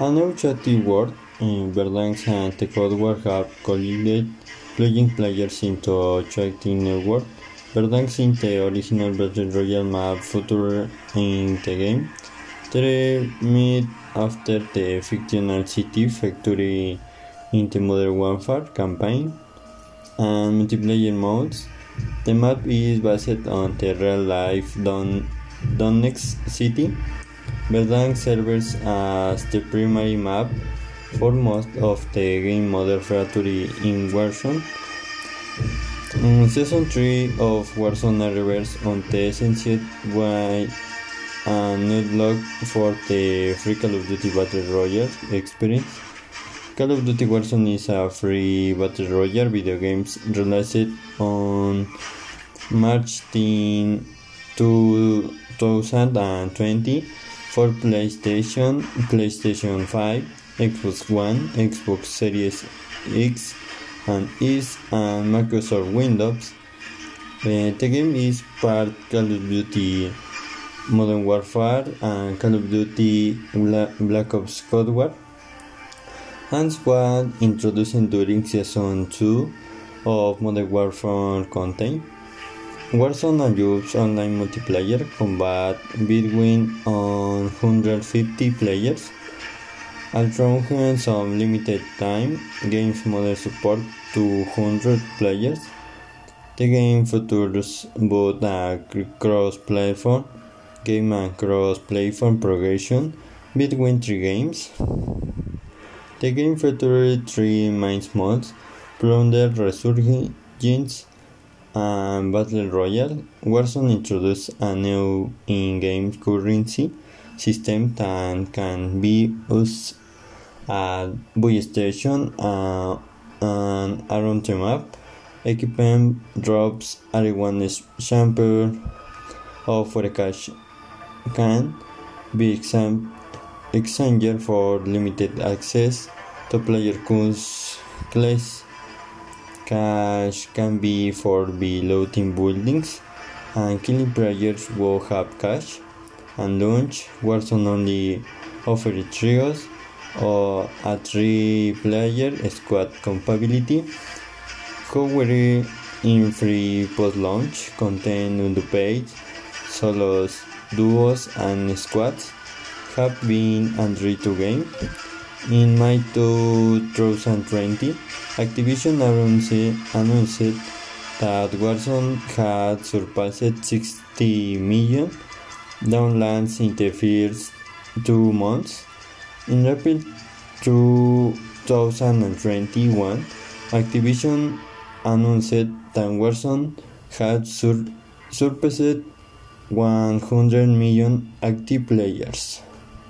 A new chatty word in Verdansk and the Cold War have collided, plunging players into a chatting network. Verdansk in the original Battle Royale map featured in the game. They meet after the fictional city factory in the Modern Warfare campaign and multiplayer modes. The map is based on the real-life Don Donetsk city. Verdansk serves as the primary map for most of the game Modern Factory in Warzone. Um, season 3 of Warzone arrives on the Essential by a new log for the free Call of Duty Battle Royale experience. Call of Duty Warzone is a free Battle Royale video game released on March 10, 2020 for PlayStation, PlayStation 5, Xbox One, Xbox Series X and S, and Microsoft Windows. Uh, the game is part Call of Duty Modern Warfare and Call of Duty Black Ops Cold War and was introduced during Season 2 of Modern Warfare content. Warzone allows online multiplayer combat between 150 players. Although some limited time, games model support 200 players. The game features both a cross-platform game and cross-platform progression between three games. The game features three main modes: Plunder, Resurgence, and Battle Royale. Warzone introduced a new in-game currency system that can be used at buy station uh, and around the map. Equipment drops are one sample of for cash can be exchanged for limited access to player class. Cash can be for reloading buildings and killing players will have cash and launch Warzone only offers trios or a three player squad compatibility. However, in free post launch content on the page, solos, duos, and squads have been agreed to game. In May 2020, Activision announced that Warzone had surpassed 60 million downloads in the first two months. In April 2021, Activision announced that Warzone had sur surpassed 100 million active players.